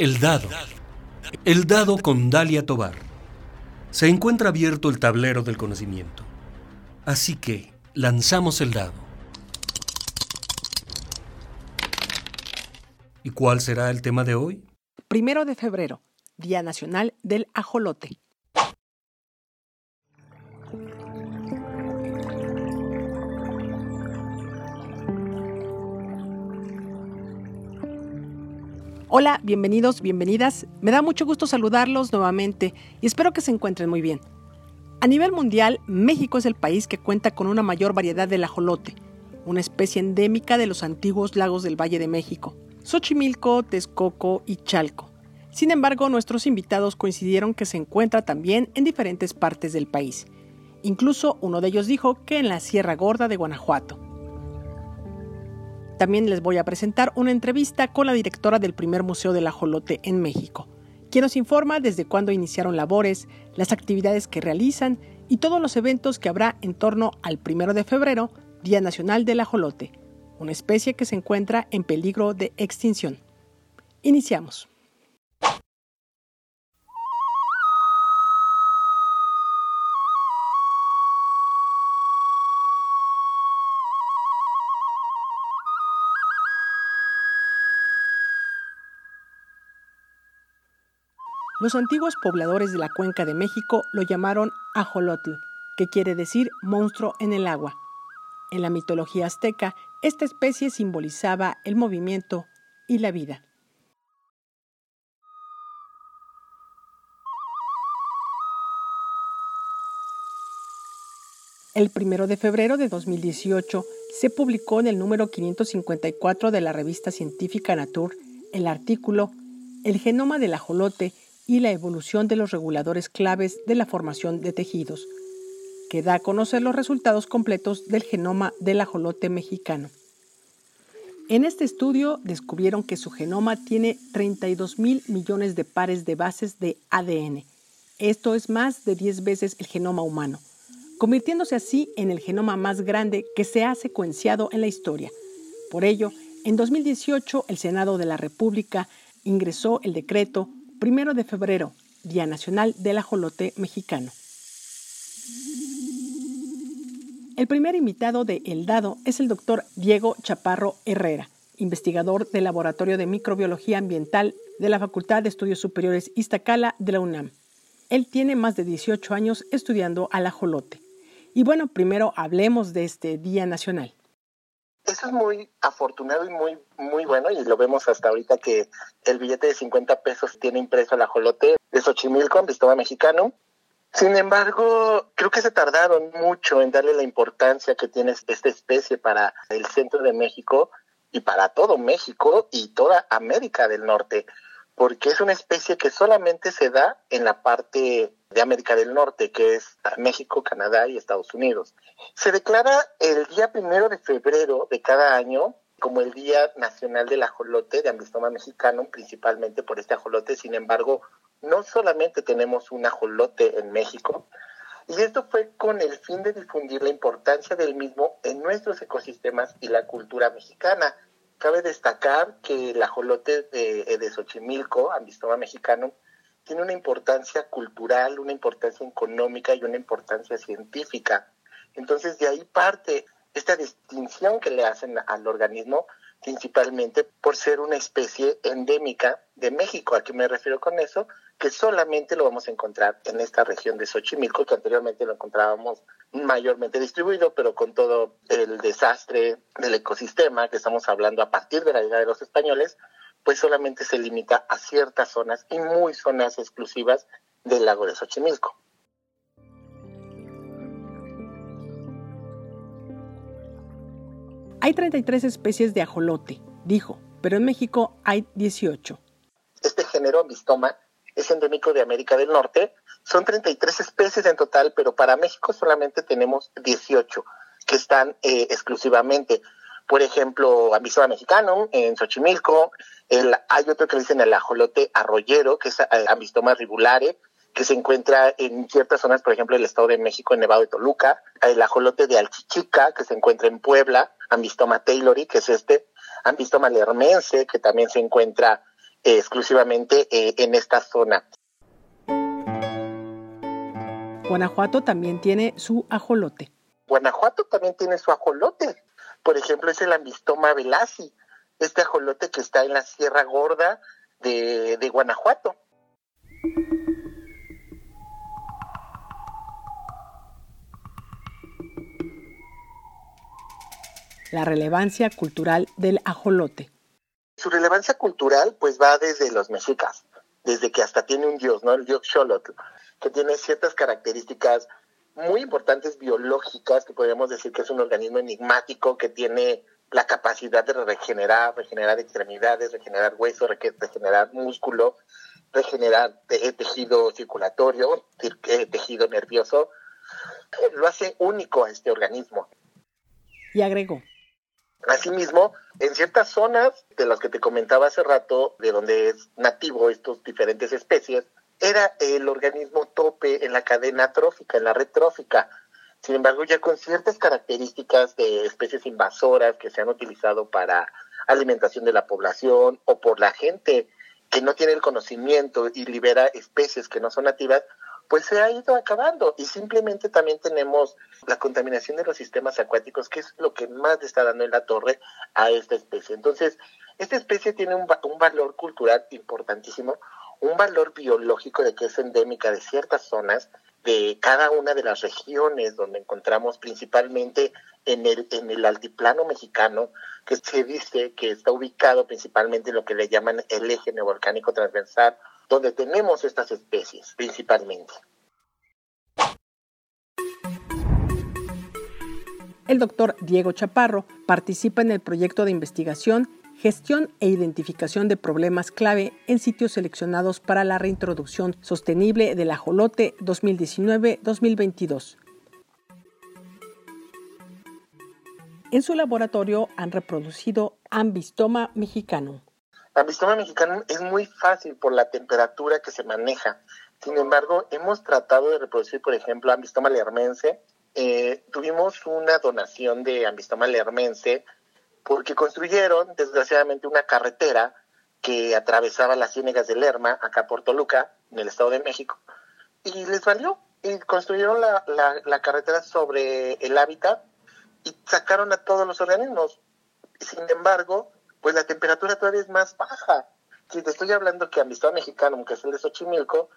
El dado. El dado con Dalia Tobar. Se encuentra abierto el tablero del conocimiento. Así que lanzamos el dado. ¿Y cuál será el tema de hoy? Primero de febrero, Día Nacional del Ajolote. Hola, bienvenidos, bienvenidas. Me da mucho gusto saludarlos nuevamente y espero que se encuentren muy bien. A nivel mundial, México es el país que cuenta con una mayor variedad del ajolote, una especie endémica de los antiguos lagos del Valle de México, Xochimilco, Texcoco y Chalco. Sin embargo, nuestros invitados coincidieron que se encuentra también en diferentes partes del país. Incluso uno de ellos dijo que en la Sierra Gorda de Guanajuato. También les voy a presentar una entrevista con la directora del primer Museo del Ajolote en México, quien nos informa desde cuándo iniciaron labores, las actividades que realizan y todos los eventos que habrá en torno al primero de febrero, Día Nacional del Ajolote, una especie que se encuentra en peligro de extinción. Iniciamos. Los antiguos pobladores de la cuenca de México lo llamaron ajolotl, que quiere decir monstruo en el agua. En la mitología azteca, esta especie simbolizaba el movimiento y la vida. El primero de febrero de 2018 se publicó en el número 554 de la revista científica Nature el artículo El genoma del ajolote y la evolución de los reguladores claves de la formación de tejidos, que da a conocer los resultados completos del genoma del ajolote mexicano. En este estudio descubrieron que su genoma tiene 32 mil millones de pares de bases de ADN. Esto es más de 10 veces el genoma humano, convirtiéndose así en el genoma más grande que se ha secuenciado en la historia. Por ello, en 2018 el Senado de la República ingresó el decreto primero de febrero, Día Nacional del Ajolote Mexicano. El primer invitado de El Dado es el doctor Diego Chaparro Herrera, investigador del Laboratorio de Microbiología Ambiental de la Facultad de Estudios Superiores Iztacala de la UNAM. Él tiene más de 18 años estudiando al ajolote. Y bueno, primero hablemos de este Día Nacional. Eso es muy afortunado y muy, muy bueno, y lo vemos hasta ahorita que el billete de 50 pesos tiene impreso el ajolote de Xochimilco, en Vistoma Mexicano. Sin embargo, creo que se tardaron mucho en darle la importancia que tiene esta especie para el centro de México y para todo México y toda América del Norte, porque es una especie que solamente se da en la parte de América del Norte, que es México, Canadá y Estados Unidos. Se declara el día primero de febrero de cada año como el Día Nacional del Ajolote, de Ambistoma Mexicano, principalmente por este ajolote. Sin embargo, no solamente tenemos un ajolote en México, y esto fue con el fin de difundir la importancia del mismo en nuestros ecosistemas y la cultura mexicana. Cabe destacar que el ajolote de, de Xochimilco, Ambistoma Mexicano, tiene una importancia cultural, una importancia económica y una importancia científica. Entonces de ahí parte esta distinción que le hacen al organismo, principalmente por ser una especie endémica de México. ¿A qué me refiero con eso? Que solamente lo vamos a encontrar en esta región de Xochimilco, que anteriormente lo encontrábamos mayormente distribuido, pero con todo el desastre del ecosistema que estamos hablando a partir de la llegada de los españoles, pues solamente se limita a ciertas zonas y muy zonas exclusivas del lago de Xochimilco. Hay 33 especies de ajolote, dijo, pero en México hay 18. Este género, Mistoma, es endémico de América del Norte. Son 33 especies en total, pero para México solamente tenemos 18 que están eh, exclusivamente por ejemplo, Ambistoma mexicano en Xochimilco, el, hay otro que dicen el ajolote arroyero, que es eh, Ambistoma ribulare, que se encuentra en ciertas zonas, por ejemplo, el Estado de México, en Nevado de Toluca, el ajolote de Alchichica, que se encuentra en Puebla, Ambistoma taylori, que es este, Ambistoma lermense, que también se encuentra exclusivamente en esta zona. Guanajuato también tiene su ajolote. Guanajuato también tiene su ajolote. Por ejemplo, es el Ambistoma velasi, este ajolote que está en la Sierra Gorda de, de Guanajuato. La relevancia cultural del ajolote. Su relevancia cultural pues va desde los mexicas, desde que hasta tiene un dios, ¿no? El dios Xolotl, que tiene ciertas características muy importantes biológicas, que podríamos decir que es un organismo enigmático que tiene la capacidad de regenerar, regenerar extremidades, regenerar hueso, regenerar músculo, regenerar tejido circulatorio, eh, tejido nervioso, lo hace único a este organismo. Y agregó. Asimismo, en ciertas zonas de las que te comentaba hace rato, de donde es nativo estos diferentes especies, era el organismo tope en la cadena trófica, en la red trófica. Sin embargo, ya con ciertas características de especies invasoras que se han utilizado para alimentación de la población o por la gente que no tiene el conocimiento y libera especies que no son nativas, pues se ha ido acabando. Y simplemente también tenemos la contaminación de los sistemas acuáticos, que es lo que más le está dando en la torre a esta especie. Entonces, esta especie tiene un, un valor cultural importantísimo, un valor biológico de que es endémica de ciertas zonas, de cada una de las regiones donde encontramos principalmente en el, en el altiplano mexicano, que se dice que está ubicado principalmente en lo que le llaman el eje neovolcánico transversal, donde tenemos estas especies principalmente. El doctor Diego Chaparro participa en el proyecto de investigación gestión e identificación de problemas clave en sitios seleccionados para la reintroducción sostenible del ajolote 2019-2022. En su laboratorio han reproducido ambistoma mexicano. Ambistoma mexicano es muy fácil por la temperatura que se maneja. Sin embargo, hemos tratado de reproducir, por ejemplo, ambistoma lermense. Eh, tuvimos una donación de ambistoma lermense porque construyeron, desgraciadamente, una carretera que atravesaba las ciénegas de Lerma, acá por Toluca, en el Estado de México, y les valió. Y construyeron la, la, carretera sobre el hábitat y sacaron a todos los organismos. Sin embargo, pues la temperatura todavía es más baja. Si te estoy hablando que Amistad Mexicano, que es el de Xochimilco,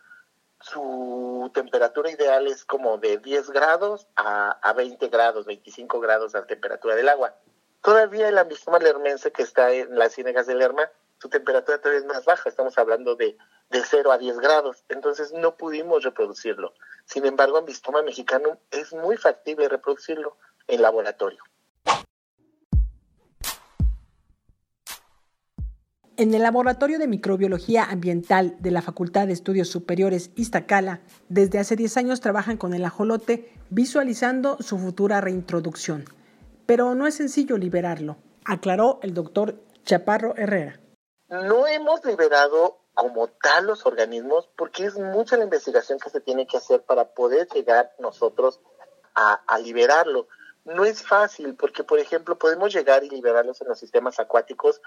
su temperatura ideal es como de 10 grados a, a 20 grados, 25 grados la temperatura del agua. Todavía el ambistoma lermense que está en las ciénegas de Lerma, su temperatura todavía es más baja, estamos hablando de, de 0 a 10 grados, entonces no pudimos reproducirlo. Sin embargo, ambistoma mexicano es muy factible reproducirlo en laboratorio. En el Laboratorio de Microbiología Ambiental de la Facultad de Estudios Superiores Iztacala, desde hace 10 años trabajan con el ajolote visualizando su futura reintroducción pero no es sencillo liberarlo, aclaró el doctor Chaparro Herrera. No hemos liberado como tal los organismos porque es mucha la investigación que se tiene que hacer para poder llegar nosotros a, liberarlo. No es fácil porque, por ejemplo, podemos llegar y liberarlos en los sistemas acuáticos,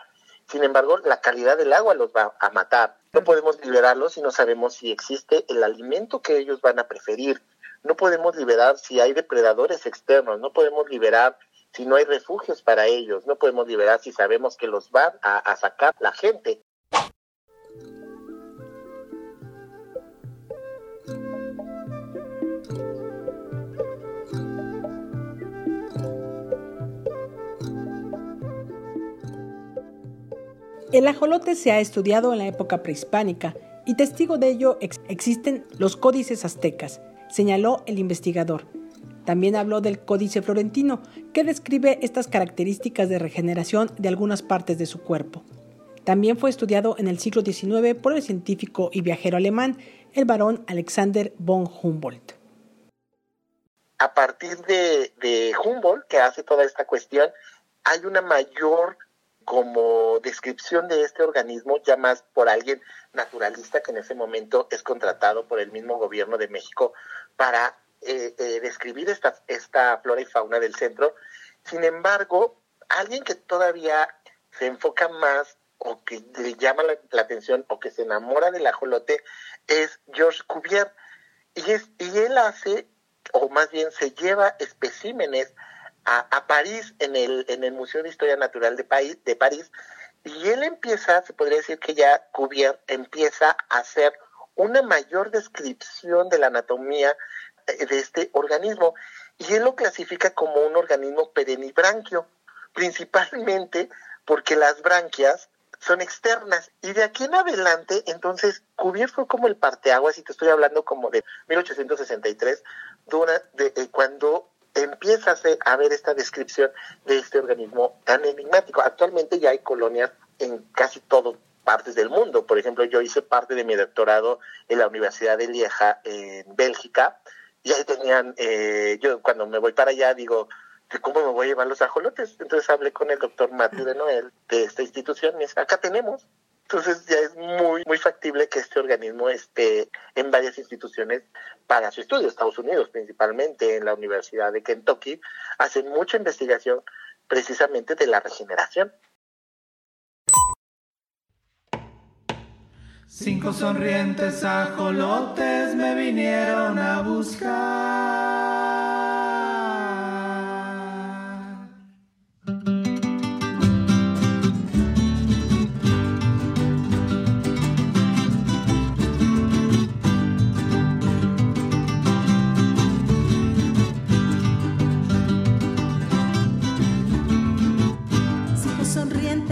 sin embargo, la calidad del agua los va a matar. No podemos liberarlos si no sabemos si existe el alimento que ellos van a preferir. No podemos liberar si hay depredadores externos, no podemos liberar si no hay refugios para ellos? No podemos liberar si sabemos que los van a, sacar la gente. El ajolote se ha estudiado en la época prehispánica y testigo de ello existen los códices aztecas, señaló el investigador. También habló del Códice Florentino, que describe estas características de regeneración de algunas partes de su cuerpo. También fue estudiado en el siglo XIX por el científico y viajero alemán, el barón Alexander von Humboldt. A partir de, Humboldt, que hace toda esta cuestión, hay una mayor como descripción de este organismo, ya más por alguien naturalista que en ese momento es contratado por el mismo gobierno de México para eh, eh, describir esta, esta flora y fauna del centro. Sin embargo, alguien que todavía se enfoca más o que le llama la, atención o que se enamora del ajolote es Georges Cuvier. Y, es, y él hace, o más bien se lleva especímenes a, París, en el, en el Museo de Historia Natural de, París, de París, y él empieza, se podría decir que ya Cuvier empieza a hacer una mayor descripción de la anatomía de este organismo, y él lo clasifica como un organismo perennibranquio, principalmente porque las branquias son externas. Y de aquí en adelante, entonces, Cuvier fue como el parteaguas, y te estoy hablando como de 1863, de, eh, cuando empieza a ver esta descripción de este organismo tan enigmático. Actualmente ya hay colonias en casi todas partes del mundo. Por ejemplo, yo hice parte de mi doctorado en la Universidad de Lieja, en Bélgica, y ahí tenían, eh, yo cuando me voy para allá digo, ¿cómo me voy a llevar los ajolotes? Entonces hablé con el doctor Matthew de Noel de esta institución y dice, acá tenemos. Entonces ya es muy, muy factible que este organismo esté en varias instituciones para su estudio. Estados Unidos principalmente, en la Universidad de Kentucky, hacen mucha investigación precisamente de la regeneración. Cinco sonrientes ajolotes me vinieron a buscar.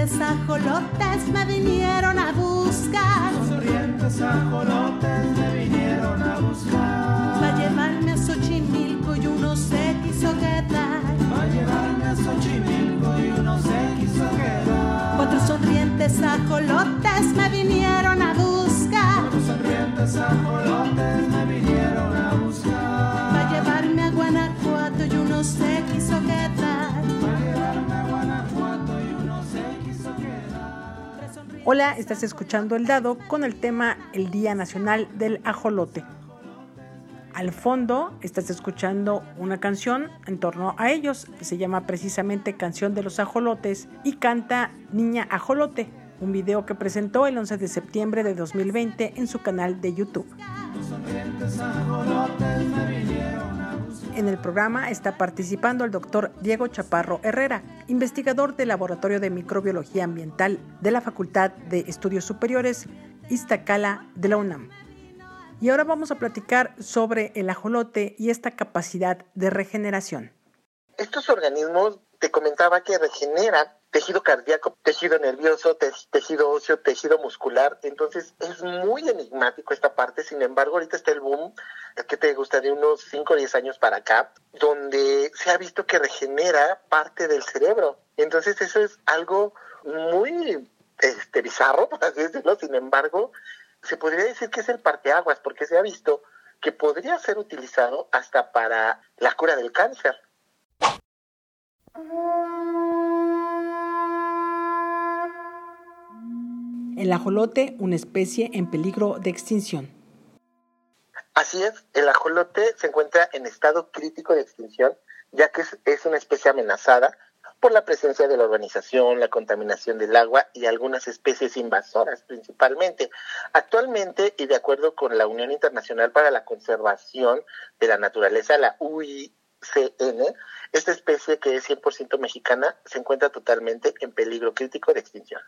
Ajolotes me vinieron a buscar. Sonrientes ajolotes me vinieron a buscar. Va a llevarme a Xochimilco y uno se quiso quedar. Va a llevarme a Xochimilco y uno se quiso quedar. Cuatro sonrientes ajolotes me vinieron a buscar. Cuatro sonrientes ajolotes me vinieron a buscar. Va a llevarme a Guanajuato y uno se quiso quedar. Hola, estás escuchando El Dado con el tema El Día Nacional del Ajolote. Al fondo estás escuchando una canción en torno a ellos, se llama precisamente Canción de los Ajolotes y canta Niña Ajolote, un video que presentó el 11 de septiembre de 2020 en su canal de YouTube. En el programa está participando el doctor Diego Chaparro Herrera, investigador del Laboratorio de Microbiología Ambiental de la Facultad de Estudios Superiores Iztacala de la UNAM. Y ahora vamos a platicar sobre el ajolote y esta capacidad de regeneración. Estos organismos, te comentaba que regeneran tejido cardíaco, tejido nervioso, tejido óseo, tejido muscular. Entonces es muy enigmático esta parte. Sin embargo, ahorita está el boom, que te gustaría unos 5 o 10 años para acá, donde se ha visto que regenera parte del cerebro. Entonces eso es algo muy este, bizarro, por así decirlo. Sin embargo, se podría decir que es el parteaguas, porque se ha visto que podría ser utilizado hasta para la cura del cáncer. El ajolote, una especie en peligro de extinción. Así es, el ajolote se encuentra en estado crítico de extinción, ya que es, una especie amenazada por la presencia de la urbanización, la contaminación del agua y algunas especies invasoras principalmente. Actualmente, y de acuerdo con la Unión Internacional para la Conservación de la Naturaleza, la UICN, esta especie que es 100% mexicana se encuentra totalmente en peligro crítico de extinción.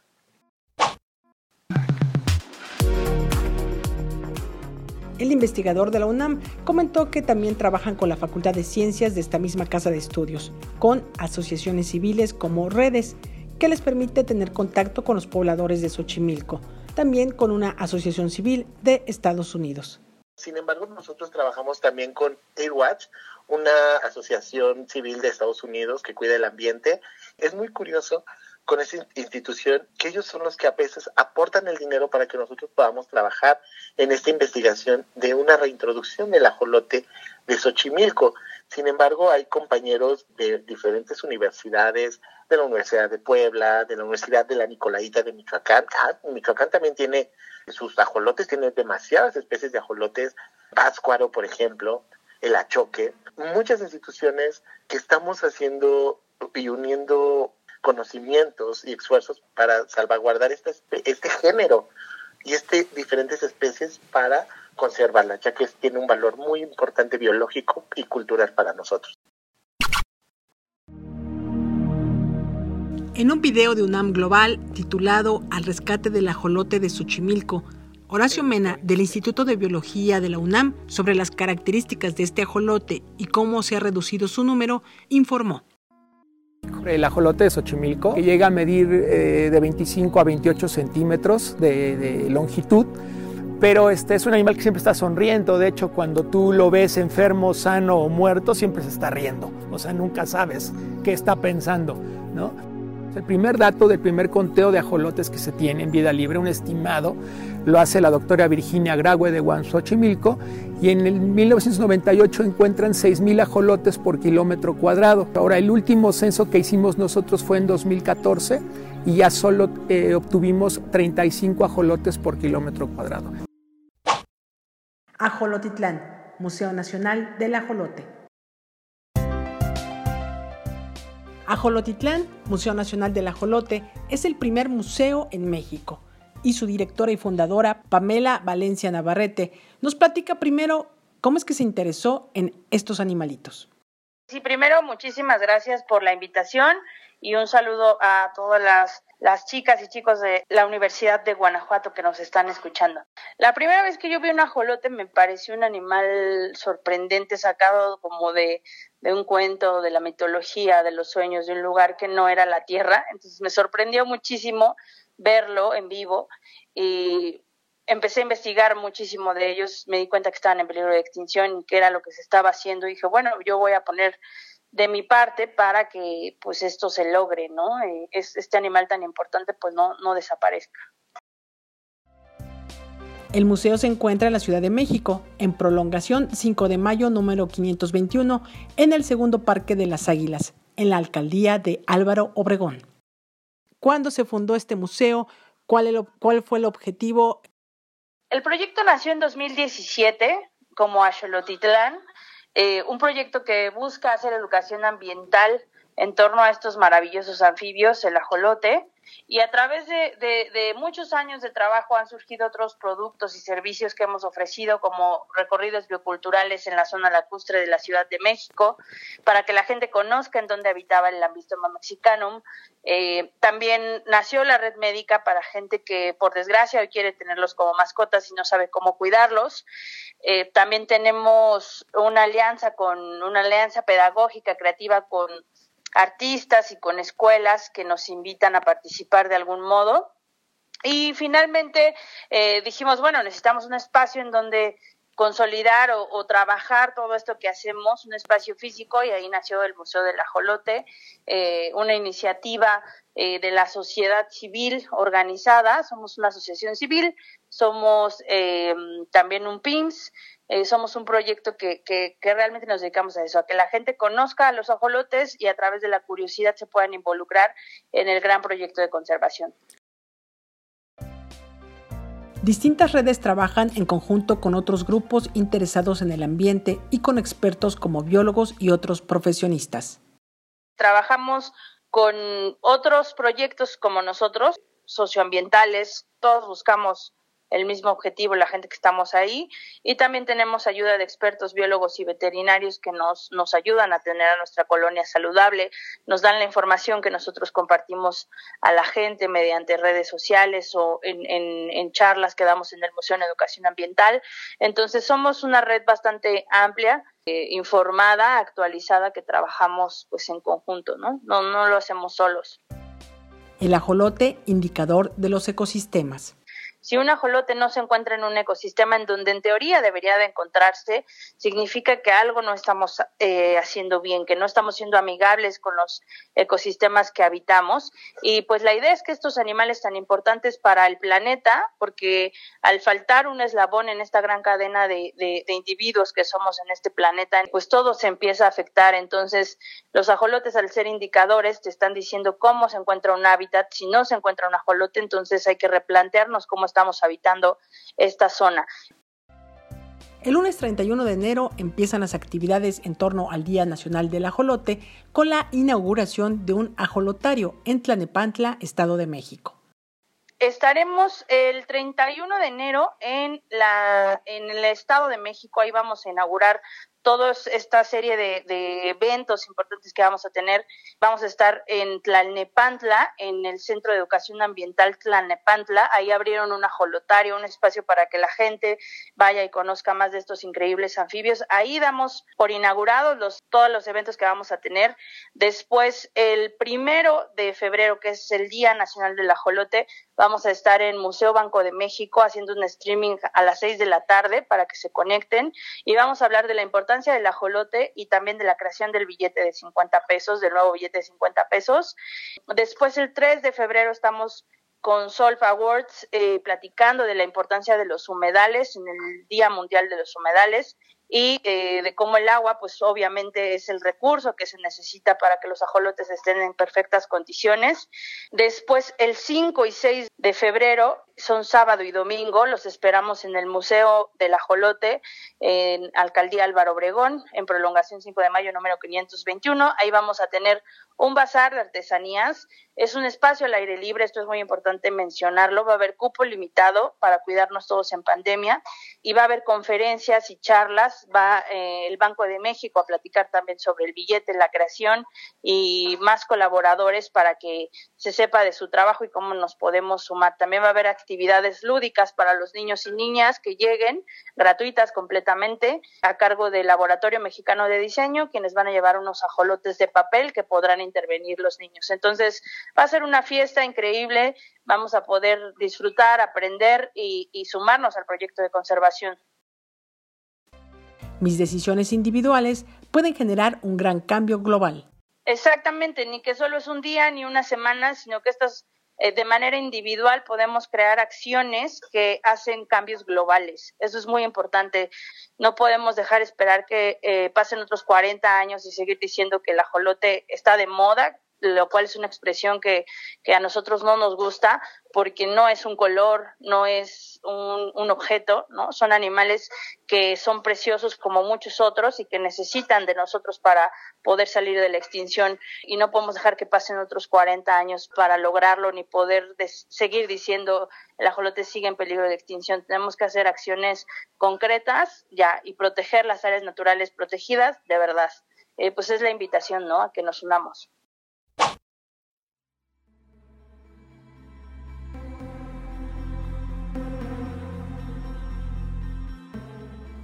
El investigador de la UNAM comentó que también trabajan con la Facultad de Ciencias de esta misma casa de estudios, con asociaciones civiles como redes, que les permite tener contacto con los pobladores de Xochimilco, también con una asociación civil de Estados Unidos. Sin embargo, nosotros trabajamos también con Airwatch, una asociación civil de Estados Unidos que cuida el ambiente. Es muy curioso con esa institución, que ellos son los que a veces aportan el dinero para que nosotros podamos trabajar en esta investigación de una reintroducción del ajolote de Xochimilco. Sin embargo, hay compañeros de diferentes universidades, de la Universidad de Puebla, de la Universidad de la Nicolaita de Michoacán. Ah, Michoacán también tiene sus ajolotes, tiene demasiadas especies de ajolotes, Páscuaro, por ejemplo, el achoque. Muchas instituciones que estamos haciendo y uniendo conocimientos y esfuerzos para salvaguardar este, este género y este diferentes especies para conservarla, ya que tiene un valor muy importante biológico y cultural para nosotros. En un video de UNAM Global titulado Al rescate del ajolote de Xochimilco, Horacio Mena, del Instituto de Biología de la UNAM, sobre las características de este ajolote y cómo se ha reducido su número, informó. El ajolote de Xochimilco, que llega a medir eh, de 25 a 28 centímetros de, de longitud, pero este es un animal que siempre está sonriendo. De hecho, cuando tú lo ves enfermo, sano o muerto, siempre se está riendo. O sea, nunca sabes qué está pensando, ¿no? El primer dato del primer conteo de ajolotes que se tiene en vida libre, un estimado, lo hace la doctora Virginia Graue de Xochimilco y en el 1998 encuentran 6.000 ajolotes por kilómetro cuadrado. Ahora, el último censo que hicimos nosotros fue en 2014 y ya solo eh, obtuvimos 35 ajolotes por kilómetro cuadrado. Ajolotitlán, Museo Nacional del Ajolote. Ajolotitlán, Museo Nacional del Ajolote, es el primer museo en México y su directora y fundadora, Pamela Valencia Navarrete, nos platica primero cómo es que se interesó en estos animalitos. Sí, primero muchísimas gracias por la invitación y un saludo a todas las, las, chicas y chicos de la Universidad de Guanajuato que nos están escuchando. La primera vez que yo vi un ajolote me pareció un animal sorprendente, sacado como de, de un cuento, de la mitología, de los sueños, de un lugar que no era la Tierra. Entonces me sorprendió muchísimo verlo en vivo y empecé a investigar muchísimo de ellos, me di cuenta que estaban en peligro de extinción y qué era lo que se estaba haciendo y dije, bueno, yo voy a poner de mi parte para que pues esto se logre, ¿no? Eh, es, este animal tan importante pues no, no desaparezca. El museo se encuentra en la Ciudad de México, en prolongación 5 de mayo número 521, en el segundo Parque de las Águilas, en la alcaldía de Álvaro Obregón. ¿Cuándo se fundó este museo? ¿Cuál, cuál fue el objetivo? El proyecto nació en 2017 como Axolotitlán, eh, un proyecto que busca hacer educación ambiental en torno a estos maravillosos anfibios, el ajolote, y a través de, muchos años de trabajo han surgido otros productos y servicios que hemos ofrecido, como recorridos bioculturales en la zona lacustre de la Ciudad de México, para que la gente conozca en dónde habitaba el Lambistoma mexicanum. Eh, también nació la red médica para gente que, por desgracia, hoy quiere tenerlos como mascotas y no sabe cómo cuidarlos. Eh, también tenemos una alianza con una alianza pedagógica creativa con artistas y con escuelas que nos invitan a participar de algún modo. Y finalmente eh, dijimos, bueno, necesitamos un espacio en donde consolidar o, trabajar todo esto que hacemos, un espacio físico, y ahí nació el Museo del Ajolote, eh, una iniciativa eh, de la sociedad civil organizada, somos una asociación civil, somos también un PIMS, eh, somos un proyecto que, que, que, realmente nos dedicamos a eso, a que la gente conozca a los ajolotes y a través de la curiosidad se puedan involucrar en el gran proyecto de conservación. Distintas redes trabajan en conjunto con otros grupos interesados en el ambiente y con expertos como biólogos y otros profesionistas. Trabajamos con otros proyectos como nosotros, socioambientales, todos buscamos el mismo objetivo la gente que estamos ahí y también tenemos ayuda de expertos biólogos y veterinarios que nos, nos ayudan a tener a nuestra colonia saludable, nos dan la información que nosotros compartimos a la gente mediante redes sociales o en, en, charlas que damos en el Museo de Educación Ambiental. Entonces somos una red bastante amplia, eh, informada, actualizada, que trabajamos pues en conjunto, ¿no? No, no lo hacemos solos. El ajolote, indicador de los ecosistemas. Si un ajolote no se encuentra en un ecosistema en donde en teoría debería de encontrarse, significa que algo no estamos eh, haciendo bien, que no estamos siendo amigables con los ecosistemas que habitamos. Y pues la idea es que estos animales tan importantes para el planeta, porque al faltar un eslabón en esta gran cadena de, de, de individuos que somos en este planeta, pues todo se empieza a afectar. Entonces, los ajolotes al ser indicadores te están diciendo cómo se encuentra un hábitat. Si no se encuentra un ajolote, entonces hay que replantearnos cómo estamos habitando esta zona. El lunes 31 de enero empiezan las actividades en torno al Día Nacional del Ajolote con la inauguración de un ajolotario en Tlanepantla, Estado de México. Estaremos el 31 de enero en, la, en el Estado de México, ahí vamos a inaugurar toda esta serie de, de, eventos importantes que vamos a tener. Vamos a estar en Tlalnepantla, en el Centro de Educación Ambiental Tlalnepantla. Ahí abrieron un ajolotario, un espacio para que la gente vaya y conozca más de estos increíbles anfibios. Ahí damos por inaugurados los, todos los eventos que vamos a tener. Después, el primero de febrero, que es el Día Nacional del Ajolote, vamos a estar en Museo Banco de México haciendo un streaming a las seis de la tarde para que se conecten y vamos a hablar de la importancia del ajolote y también de la creación del billete de 50 pesos, del nuevo billete de 50 pesos. Después, el 3 de febrero, estamos con Solf Awards eh, platicando de la importancia de los humedales en el Día Mundial de los Humedales y eh, de cómo el agua, pues obviamente es el recurso que se necesita para que los ajolotes estén en perfectas condiciones. Después, el 5 y 6 de febrero, son sábado y domingo, los esperamos en el Museo del Ajolote, en Alcaldía Álvaro Obregón, en prolongación 5 de mayo número 521. Ahí vamos a tener un bazar de artesanías. Es un espacio al aire libre, esto es muy importante mencionarlo. Va a haber cupo limitado para cuidarnos todos en pandemia y va a haber conferencias y charlas. Va eh, el Banco de México a platicar también sobre el billete, la creación y más colaboradores para que se sepa de su trabajo y cómo nos podemos sumar. También va a haber actividades lúdicas para los niños y niñas que lleguen, gratuitas completamente, a cargo del Laboratorio Mexicano de Diseño, quienes van a llevar unos ajolotes de papel que podrán intervenir los niños. Entonces, va a ser una fiesta increíble, vamos a poder disfrutar, aprender y, y sumarnos al proyecto de conservación. Mis decisiones individuales pueden generar un gran cambio global. Exactamente, ni que solo es un día ni una semana, sino que estas eh, de manera individual podemos crear acciones que hacen cambios globales. Eso es muy importante. No podemos dejar esperar que eh, pasen otros 40 años y seguir diciendo que el ajolote está de moda, lo cual es una expresión que, que, a nosotros no nos gusta porque no es un color, no es un, un, objeto, ¿no? Son animales que son preciosos como muchos otros y que necesitan de nosotros para poder salir de la extinción y no podemos dejar que pasen otros 40 años para lograrlo ni poder seguir diciendo el ajolote sigue en peligro de extinción. Tenemos que hacer acciones concretas ya y proteger las áreas naturales protegidas de verdad. Eh, pues es la invitación, ¿no? A que nos unamos.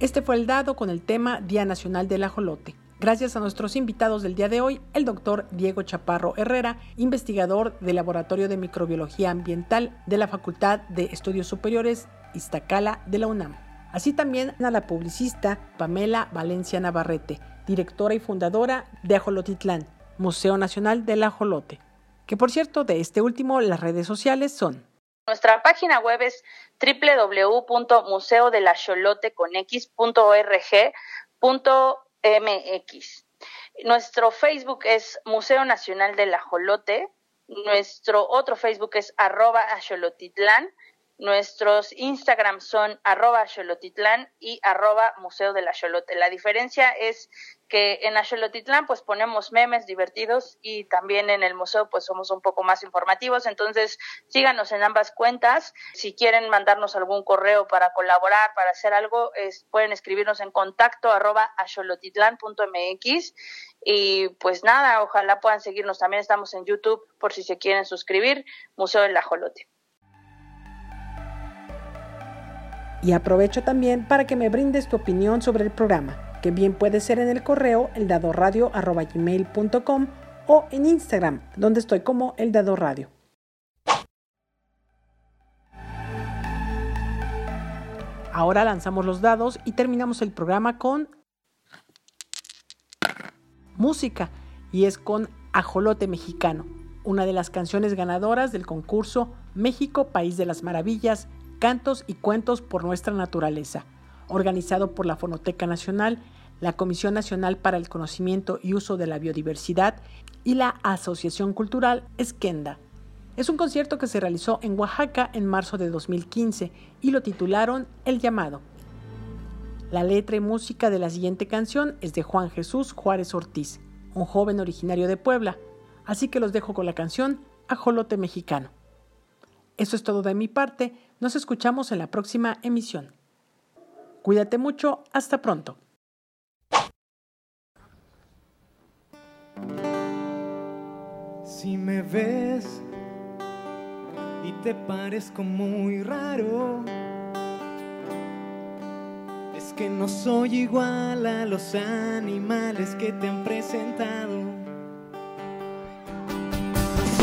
Este fue el dado con el tema Día Nacional del Ajolote. Gracias a nuestros invitados del día de hoy, el doctor Diego Chaparro Herrera, investigador del Laboratorio de Microbiología Ambiental de la Facultad de Estudios Superiores Iztacala de la UNAM. Así también a la publicista Pamela Valencia Navarrete, directora y fundadora de Ajolotitlán, Museo Nacional del Ajolote. Que por cierto, de este último, las redes sociales son nuestra página web es www.museodelajolote.org.mx. Nuestro Facebook es Museo Nacional del Ajolote. Nuestro otro Facebook es arroba. Nuestros Instagram son arroba xolotitlán y arroba museo de la Xolote. La diferencia es que en Axolotitlán pues ponemos memes divertidos y también en el museo pues somos un poco más informativos, entonces síganos en ambas cuentas. Si quieren mandarnos algún correo para colaborar, para hacer algo, es, pueden escribirnos en contacto arroba axolotitlán.mx y pues nada, ojalá puedan seguirnos. También estamos en YouTube por si se quieren suscribir, Museo del Ajolote. Y aprovecho también para que me brindes tu opinión sobre el programa, que bien puede ser en el correo eldadoradio.com o en Instagram, donde estoy como El Dado Radio. Ahora lanzamos los dados y terminamos el programa con música y es con Ajolote Mexicano, una de las canciones ganadoras del concurso México País de las Maravillas Cantos y Cuentos por Nuestra Naturaleza, organizado por la Fonoteca Nacional, la Comisión Nacional para el Conocimiento y Uso de la Biodiversidad y la Asociación Cultural Esquenda. Es un concierto que se realizó en Oaxaca en marzo de 2015 y lo titularon El llamado. La letra y música de la siguiente canción es de Juan Jesús Juárez Ortiz, un joven originario de Puebla, así que los dejo con la canción Ajolote Mexicano. Eso es todo de mi parte, nos escuchamos en la próxima emisión. Cuídate mucho, hasta pronto. Si me ves y te parezco muy raro, es que no soy igual a los animales que te han presentado.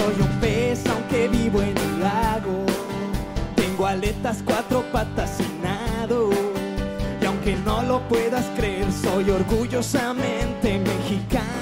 Soy un pez aunque vivo en un lago, tengo aletas, cuatro patas y nado. Y aunque no lo puedas creer, soy orgullosamente mexicano.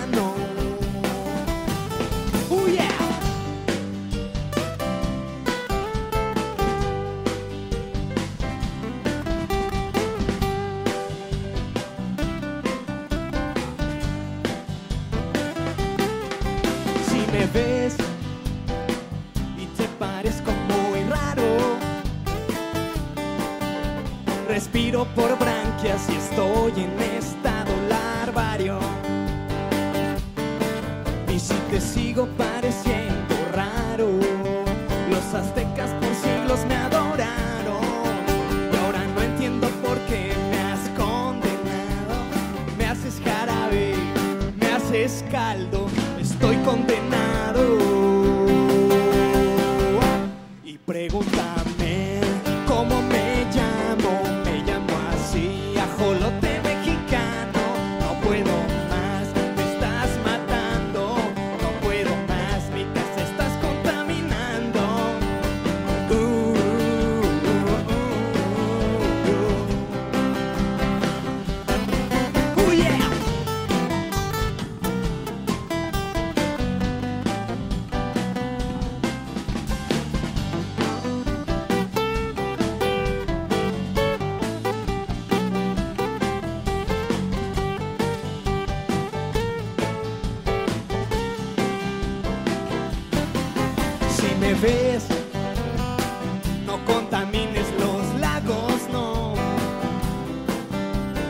Respiro por branquias y estoy en estado larvario. Y si te sigo pareciendo raro, los aztecas por siglos me adoraron. Y ahora no entiendo por qué me has condenado. Me haces jarabe, me haces caldo, estoy condenado. Y pregúntame no contamines los lagos, no.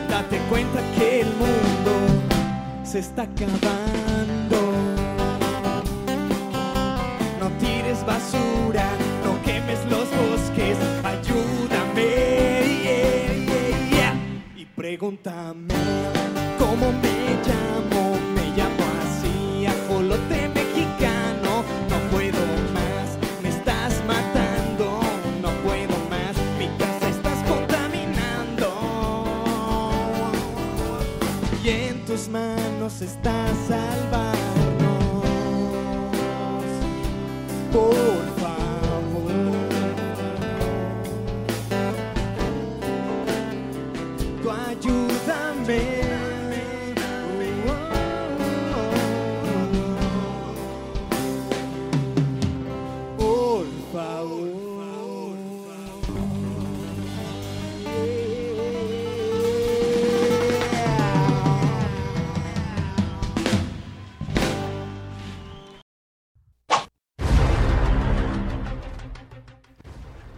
Date cuenta que el mundo se está acabando. No tires basura, no quemes los bosques, ayúdame. yeah. Y pregúntame tus manos está salvarnos.